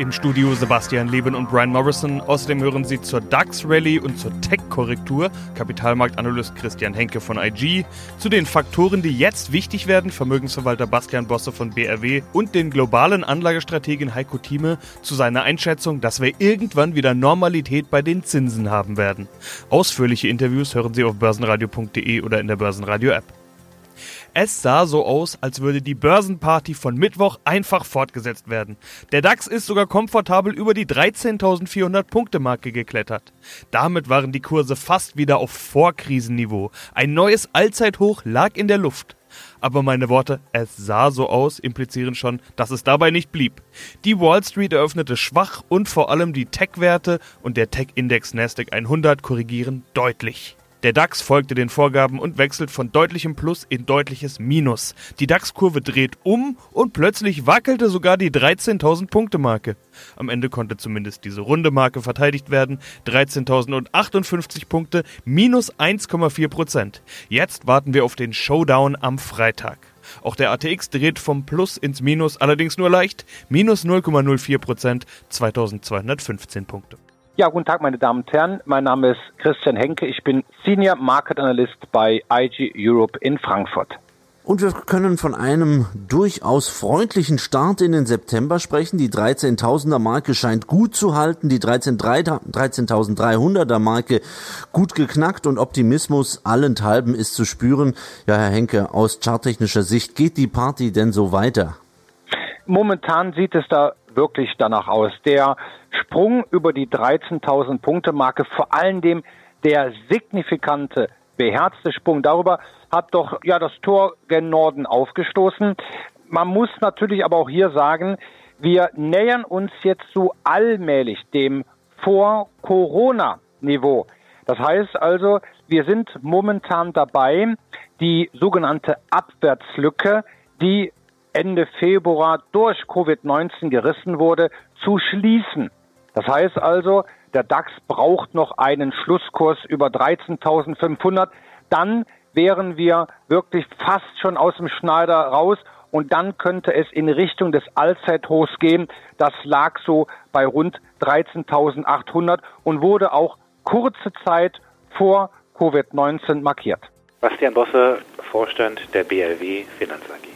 Im Studio Sebastian Leben und Brian Morrison. Außerdem hören Sie zur DAX-Rallye und zur Tech-Korrektur Kapitalmarktanalyst Christian Henke von IG, zu den Faktoren, die jetzt wichtig werden, Vermögensverwalter Bastian Bosse von BRW und den globalen Anlagestrategen Heiko Thieme zu seiner Einschätzung, dass wir irgendwann wieder Normalität bei den Zinsen haben werden. Ausführliche Interviews hören Sie auf börsenradio.de oder in der Börsenradio-App. Es sah so aus, als würde die Börsenparty von Mittwoch einfach fortgesetzt werden. Der DAX ist sogar komfortabel über die 13.400 Punkte Marke geklettert. Damit waren die Kurse fast wieder auf Vorkrisenniveau. Ein neues Allzeithoch lag in der Luft. Aber meine Worte, es sah so aus, implizieren schon, dass es dabei nicht blieb. Die Wall Street eröffnete schwach und vor allem die Tech-Werte und der Tech-Index Nasdaq 100 korrigieren deutlich. Der DAX folgte den Vorgaben und wechselt von deutlichem Plus in deutliches Minus. Die DAX-Kurve dreht um und plötzlich wackelte sogar die 13.000 Punkte Marke. Am Ende konnte zumindest diese runde Marke verteidigt werden. 13.058 Punkte, minus 1,4 Prozent. Jetzt warten wir auf den Showdown am Freitag. Auch der ATX dreht vom Plus ins Minus, allerdings nur leicht, minus 0,04 Prozent, 2215 Punkte. Ja, guten Tag, meine Damen und Herren. Mein Name ist Christian Henke. Ich bin Senior Market Analyst bei IG Europe in Frankfurt. Und wir können von einem durchaus freundlichen Start in den September sprechen. Die 13.000er Marke scheint gut zu halten, die 13.300er Marke gut geknackt und Optimismus allenthalben ist zu spüren. Ja, Herr Henke, aus charttechnischer Sicht geht die Party denn so weiter? Momentan sieht es da wirklich danach aus. Der Sprung über die 13.000 Punkte Marke, vor allen Dingen der signifikante, beherzte Sprung darüber hat doch ja das Tor gen Norden aufgestoßen. Man muss natürlich aber auch hier sagen, wir nähern uns jetzt so allmählich dem Vor-Corona-Niveau. Das heißt also, wir sind momentan dabei, die sogenannte Abwärtslücke, die Ende Februar durch Covid-19 gerissen wurde, zu schließen. Das heißt also, der DAX braucht noch einen Schlusskurs über 13.500. Dann wären wir wirklich fast schon aus dem Schneider raus und dann könnte es in Richtung des Allzeithochs gehen. Das lag so bei rund 13.800 und wurde auch kurze Zeit vor Covid-19 markiert. Bastian Bosse, Vorstand der BLW Finanz AG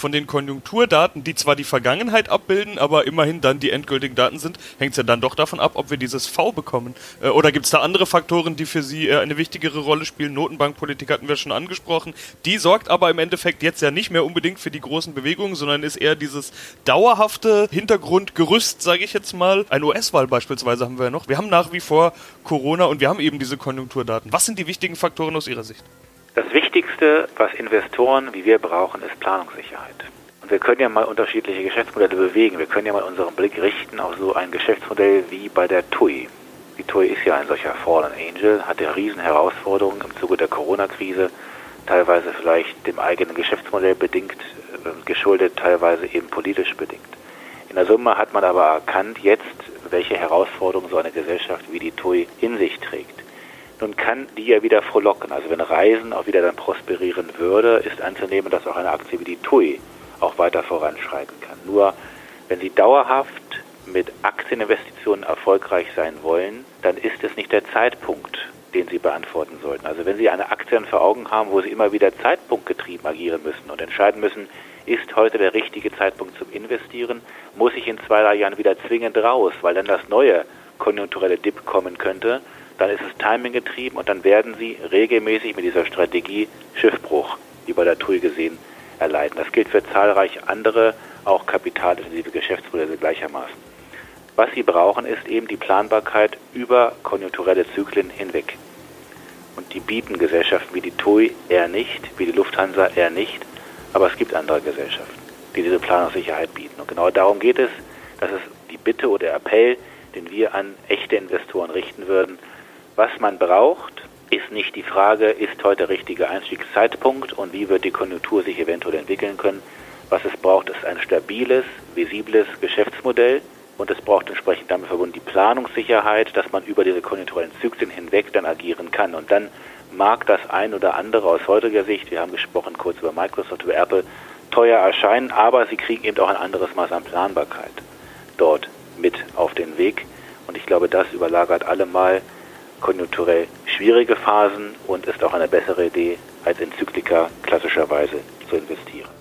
von den Konjunkturdaten, die zwar die Vergangenheit abbilden, aber immerhin dann die endgültigen Daten sind, hängt es ja dann doch davon ab, ob wir dieses V bekommen. Äh, oder gibt es da andere Faktoren, die für Sie äh, eine wichtigere Rolle spielen? Notenbankpolitik hatten wir schon angesprochen. Die sorgt aber im Endeffekt jetzt ja nicht mehr unbedingt für die großen Bewegungen, sondern ist eher dieses dauerhafte Hintergrundgerüst, sage ich jetzt mal. Ein US-Wahl beispielsweise haben wir ja noch. Wir haben nach wie vor Corona und wir haben eben diese Konjunkturdaten. Was sind die wichtigen Faktoren aus Ihrer Sicht? Das Wichtigste, was Investoren wie wir brauchen, ist Planungssicherheit. Und wir können ja mal unterschiedliche Geschäftsmodelle bewegen. Wir können ja mal unseren Blick richten auf so ein Geschäftsmodell wie bei der TUI. Die TUI ist ja ein solcher Fallen Angel, hat ja riesen Herausforderungen im Zuge der Corona-Krise, teilweise vielleicht dem eigenen Geschäftsmodell bedingt, äh, geschuldet, teilweise eben politisch bedingt. In der Summe hat man aber erkannt jetzt, welche Herausforderungen so eine Gesellschaft wie die TUI in sich trägt. Nun kann die ja wieder frohlocken. Also wenn Reisen auch wieder dann prosperieren würde, ist anzunehmen, dass auch eine Aktie wie die TUI auch weiter voranschreiten kann. Nur wenn Sie dauerhaft mit Aktieninvestitionen erfolgreich sein wollen, dann ist es nicht der Zeitpunkt, den Sie beantworten sollten. Also wenn Sie eine Aktie vor Augen haben, wo Sie immer wieder zeitpunktgetrieben agieren müssen und entscheiden müssen, ist heute der richtige Zeitpunkt zum Investieren, muss ich in zwei, drei Jahren wieder zwingend raus, weil dann das neue konjunkturelle Dip kommen könnte, dann ist es Timing getrieben und dann werden sie regelmäßig mit dieser Strategie Schiffbruch, wie bei der TUI gesehen, erleiden. Das gilt für zahlreiche andere, auch kapitalintensive Geschäftsmodelle gleichermaßen. Was sie brauchen, ist eben die Planbarkeit über konjunkturelle Zyklen hinweg. Und die bieten Gesellschaften wie die TUI eher nicht, wie die Lufthansa eher nicht, aber es gibt andere Gesellschaften, die diese Planungssicherheit bieten. Und genau darum geht es, das ist die Bitte oder Appell, den wir an echte Investoren richten würden, was man braucht, ist nicht die Frage, ist heute der richtige Einstiegszeitpunkt und wie wird die Konjunktur sich eventuell entwickeln können. Was es braucht, ist ein stabiles, visibles Geschäftsmodell und es braucht entsprechend damit verbunden die Planungssicherheit, dass man über diese konjunkturellen Zyklen hinweg dann agieren kann. Und dann mag das ein oder andere aus heutiger Sicht, wir haben gesprochen kurz über Microsoft, über Apple, teuer erscheinen, aber sie kriegen eben auch ein anderes Maß an Planbarkeit dort mit auf den Weg. Und ich glaube, das überlagert allemal konjunkturell schwierige Phasen und ist auch eine bessere Idee, als in Zyklika klassischerweise zu investieren.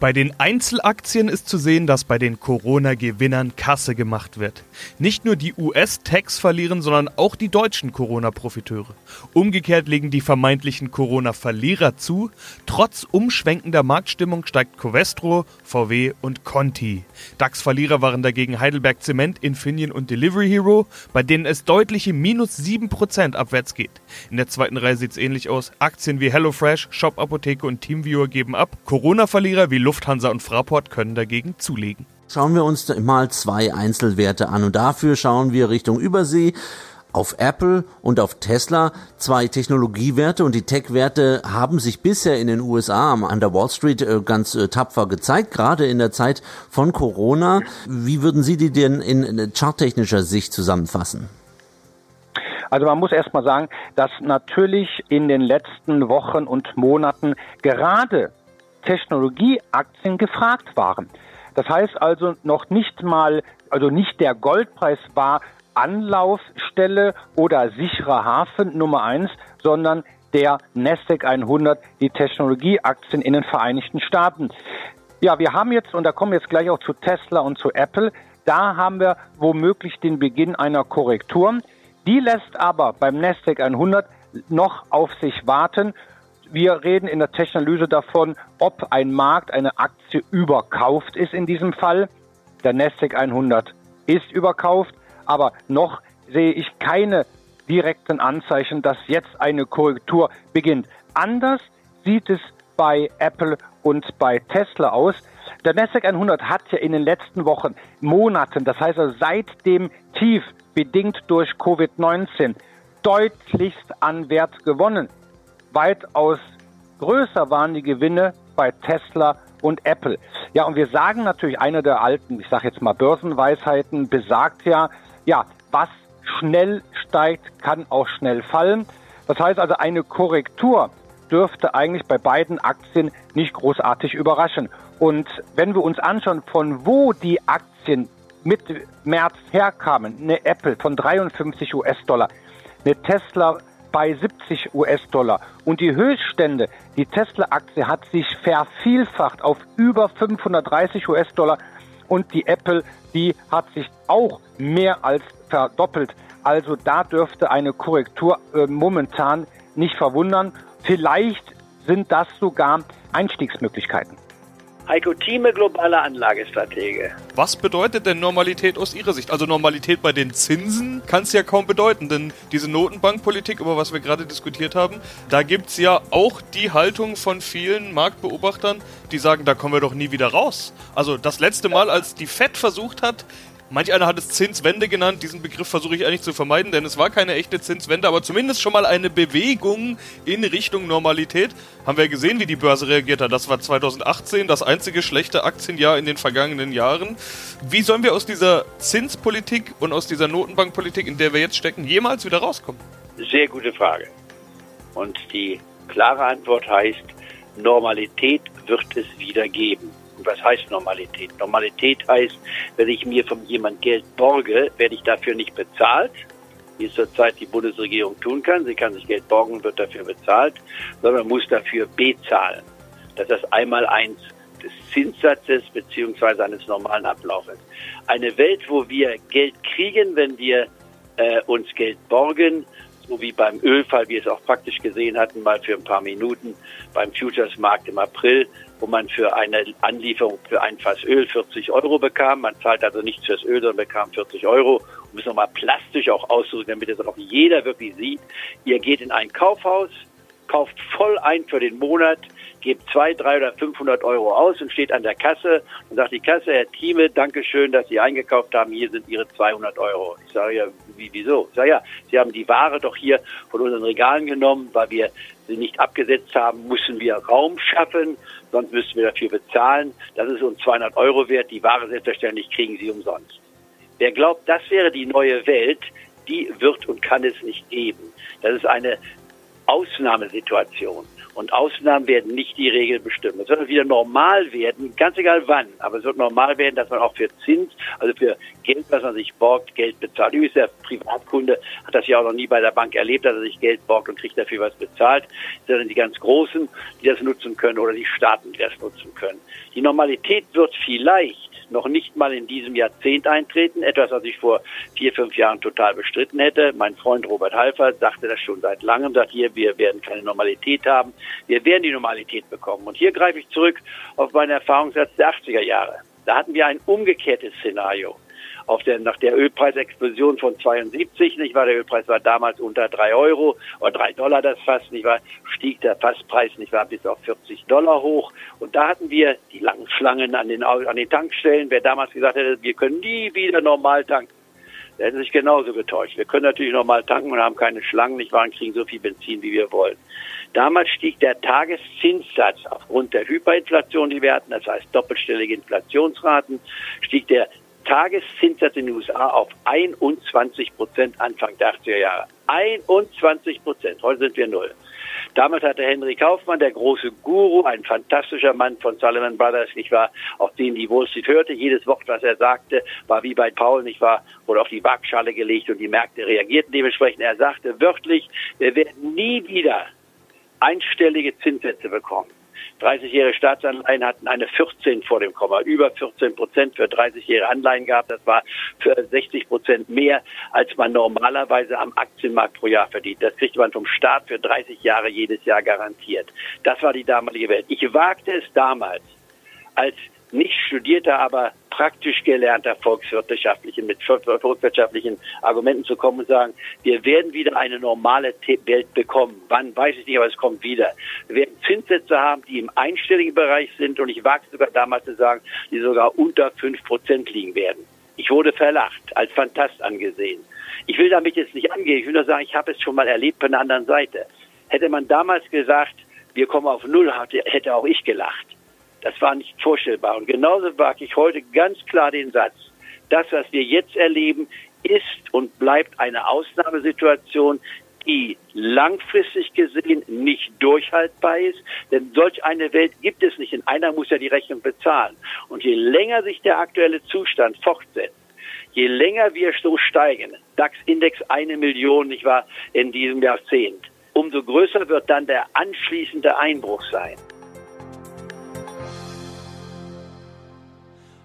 Bei den Einzelaktien ist zu sehen, dass bei den Corona-Gewinnern Kasse gemacht wird. Nicht nur die US-Techs verlieren, sondern auch die deutschen Corona-Profiteure. Umgekehrt legen die vermeintlichen Corona-Verlierer zu. Trotz umschwenkender Marktstimmung steigt Covestro, VW und Conti. DAX-Verlierer waren dagegen Heidelberg Zement, Infineon und Delivery Hero, bei denen es deutliche minus 7% abwärts geht. In der zweiten Reihe sieht es ähnlich aus. Aktien wie HelloFresh, Shop Apotheke und Teamviewer geben ab. Corona-Verlierer wie Lufthansa und Fraport können dagegen zulegen. Schauen wir uns mal zwei Einzelwerte an und dafür schauen wir Richtung Übersee auf Apple und auf Tesla zwei Technologiewerte und die Tech-Werte haben sich bisher in den USA an der Wall Street äh, ganz äh, tapfer gezeigt, gerade in der Zeit von Corona. Wie würden Sie die denn in charttechnischer Sicht zusammenfassen? Also man muss erstmal sagen, dass natürlich in den letzten Wochen und Monaten gerade Technologieaktien gefragt waren. Das heißt also noch nicht mal, also nicht der Goldpreis war Anlaufstelle oder sicherer Hafen Nummer eins, sondern der Nasdaq 100, die Technologieaktien in den Vereinigten Staaten. Ja, wir haben jetzt, und da kommen wir jetzt gleich auch zu Tesla und zu Apple, da haben wir womöglich den Beginn einer Korrektur. Die lässt aber beim Nasdaq 100 noch auf sich warten wir reden in der Technologie davon, ob ein Markt, eine Aktie überkauft ist in diesem Fall. Der Nasdaq 100 ist überkauft, aber noch sehe ich keine direkten Anzeichen, dass jetzt eine Korrektur beginnt. Anders sieht es bei Apple und bei Tesla aus. Der Nasdaq 100 hat ja in den letzten Wochen, Monaten, das heißt also seit dem Tief bedingt durch Covid-19, deutlichst an Wert gewonnen weitaus größer waren die Gewinne bei Tesla und Apple. Ja, und wir sagen natürlich, eine der alten, ich sage jetzt mal Börsenweisheiten, besagt ja, ja, was schnell steigt, kann auch schnell fallen. Das heißt also, eine Korrektur dürfte eigentlich bei beiden Aktien nicht großartig überraschen. Und wenn wir uns anschauen, von wo die Aktien Mitte März herkamen, eine Apple von 53 US-Dollar, eine Tesla bei 70 US-Dollar. Und die Höchststände, die Tesla-Aktie hat sich vervielfacht auf über 530 US-Dollar und die Apple, die hat sich auch mehr als verdoppelt. Also da dürfte eine Korrektur äh, momentan nicht verwundern. Vielleicht sind das sogar Einstiegsmöglichkeiten. Heiko Thieme, globaler Anlagestratege. Was bedeutet denn Normalität aus Ihrer Sicht? Also Normalität bei den Zinsen kann es ja kaum bedeuten, denn diese Notenbankpolitik, über was wir gerade diskutiert haben, da gibt es ja auch die Haltung von vielen Marktbeobachtern, die sagen, da kommen wir doch nie wieder raus. Also das letzte Mal, als die FED versucht hat, Manch einer hat es Zinswende genannt. Diesen Begriff versuche ich eigentlich zu vermeiden, denn es war keine echte Zinswende, aber zumindest schon mal eine Bewegung in Richtung Normalität. Haben wir gesehen, wie die Börse reagiert hat. Das war 2018 das einzige schlechte Aktienjahr in den vergangenen Jahren. Wie sollen wir aus dieser Zinspolitik und aus dieser Notenbankpolitik, in der wir jetzt stecken, jemals wieder rauskommen? Sehr gute Frage. Und die klare Antwort heißt, Normalität wird es wieder geben was heißt Normalität? Normalität heißt, wenn ich mir von jemand Geld borge, werde ich dafür nicht bezahlt, wie es zurzeit die Bundesregierung tun kann. Sie kann sich Geld borgen und wird dafür bezahlt, sondern muss dafür bezahlen. Das ist einmal eins des Zinssatzes beziehungsweise eines normalen Ablaufes. Eine Welt, wo wir Geld kriegen, wenn wir äh, uns Geld borgen, so wie beim Ölfall, wie wir es auch praktisch gesehen hatten, mal für ein paar Minuten beim Futures-Markt im April, wo man für eine Anlieferung für ein Fass Öl 40 Euro bekam. Man zahlt also nichts fürs Öl, sondern bekam 40 Euro. Um es nochmal plastisch auch auszudrücken, damit es auch jeder wirklich sieht. Ihr geht in ein Kaufhaus, kauft voll ein für den Monat, gebt zwei, drei oder 500 Euro aus und steht an der Kasse und sagt die Kasse, Herr Thieme, danke schön, dass Sie eingekauft haben, hier sind Ihre 200 Euro. Ich sage ja, wie, wieso? Ich sage ja, Sie haben die Ware doch hier von unseren Regalen genommen, weil wir sie nicht abgesetzt haben, müssen wir Raum schaffen, sonst müssten wir dafür bezahlen. Das ist uns 200 Euro wert, die Ware selbstverständlich kriegen Sie umsonst. Wer glaubt, das wäre die neue Welt, die wird und kann es nicht geben. Das ist eine Ausnahmesituation. Und Ausnahmen werden nicht die Regel bestimmen. Es wird wieder normal werden, ganz egal wann, aber es wird normal werden, dass man auch für Zins, also für Geld, was man sich borgt, Geld bezahlt. Übrigens, der Privatkunde hat das ja auch noch nie bei der Bank erlebt, dass er sich Geld borgt und kriegt dafür was bezahlt, sondern die ganz Großen, die das nutzen können oder die Staaten, die das nutzen können. Die Normalität wird vielleicht noch nicht mal in diesem Jahrzehnt eintreten. Etwas, was ich vor vier, fünf Jahren total bestritten hätte. Mein Freund Robert Halfer sagte das schon seit langem, sagt hier, wir werden keine Normalität haben. Wir werden die Normalität bekommen. Und hier greife ich zurück auf meine Erfahrungssatz der 80er Jahre. Da hatten wir ein umgekehrtes Szenario auf der, nach der Ölpreisexplosion von 72, nicht wahr? Der Ölpreis war damals unter drei Euro oder drei Dollar das fast, nicht wahr? Stieg der Fasspreis, nicht wahr? Bis auf 40 Dollar hoch. Und da hatten wir die langen Schlangen an den, an den Tankstellen. Wer damals gesagt hätte, wir können nie wieder normal tanken. Der hätte sich genauso getäuscht. Wir können natürlich normal tanken und haben keine Schlangen, nicht wahr? Und kriegen so viel Benzin, wie wir wollen. Damals stieg der Tageszinssatz aufgrund der Hyperinflation, die wir hatten, das heißt doppelstellige Inflationsraten, stieg der Tageszinssatz in den USA auf 21 Prozent Anfang der 80er Jahre. 21 Prozent. Heute sind wir null. Damals hatte Henry Kaufmann, der große Guru, ein fantastischer Mann von Sullivan Brothers, nicht wahr, auf den die Wall Street hörte. Jedes Wort, was er sagte, war wie bei Paul, nicht wahr, wurde auf die Waagschale gelegt und die Märkte reagierten dementsprechend. Er sagte wörtlich, wir werden nie wieder einstellige Zinssätze bekommen. 30-jährige Staatsanleihen hatten eine 14 vor dem Komma, über 14 Prozent für 30-jährige Anleihen gehabt. Das war für 60 Prozent mehr, als man normalerweise am Aktienmarkt pro Jahr verdient. Das kriegte man vom Staat für 30 Jahre jedes Jahr garantiert. Das war die damalige Welt. Ich wagte es damals als nicht studierter, aber praktisch gelernter volkswirtschaftlichen, mit volkswirtschaftlichen Argumenten zu kommen und sagen, wir werden wieder eine normale Welt bekommen. Wann, weiß ich nicht, aber es kommt wieder. Wir werden Zinssätze haben, die im einstelligen Bereich sind und ich wage sogar damals zu sagen, die sogar unter fünf Prozent liegen werden. Ich wurde verlacht, als Fantast angesehen. Ich will damit jetzt nicht angehen, ich will nur sagen, ich habe es schon mal erlebt von der anderen Seite. Hätte man damals gesagt, wir kommen auf Null, hätte auch ich gelacht. Das war nicht vorstellbar. Und genauso wage ich heute ganz klar den Satz. Das, was wir jetzt erleben, ist und bleibt eine Ausnahmesituation, die langfristig gesehen nicht durchhaltbar ist. Denn solch eine Welt gibt es nicht. In einer muss ja die Rechnung bezahlen. Und je länger sich der aktuelle Zustand fortsetzt, je länger wir so steigen, DAX-Index eine Million, nicht wahr, in diesem Jahrzehnt, umso größer wird dann der anschließende Einbruch sein.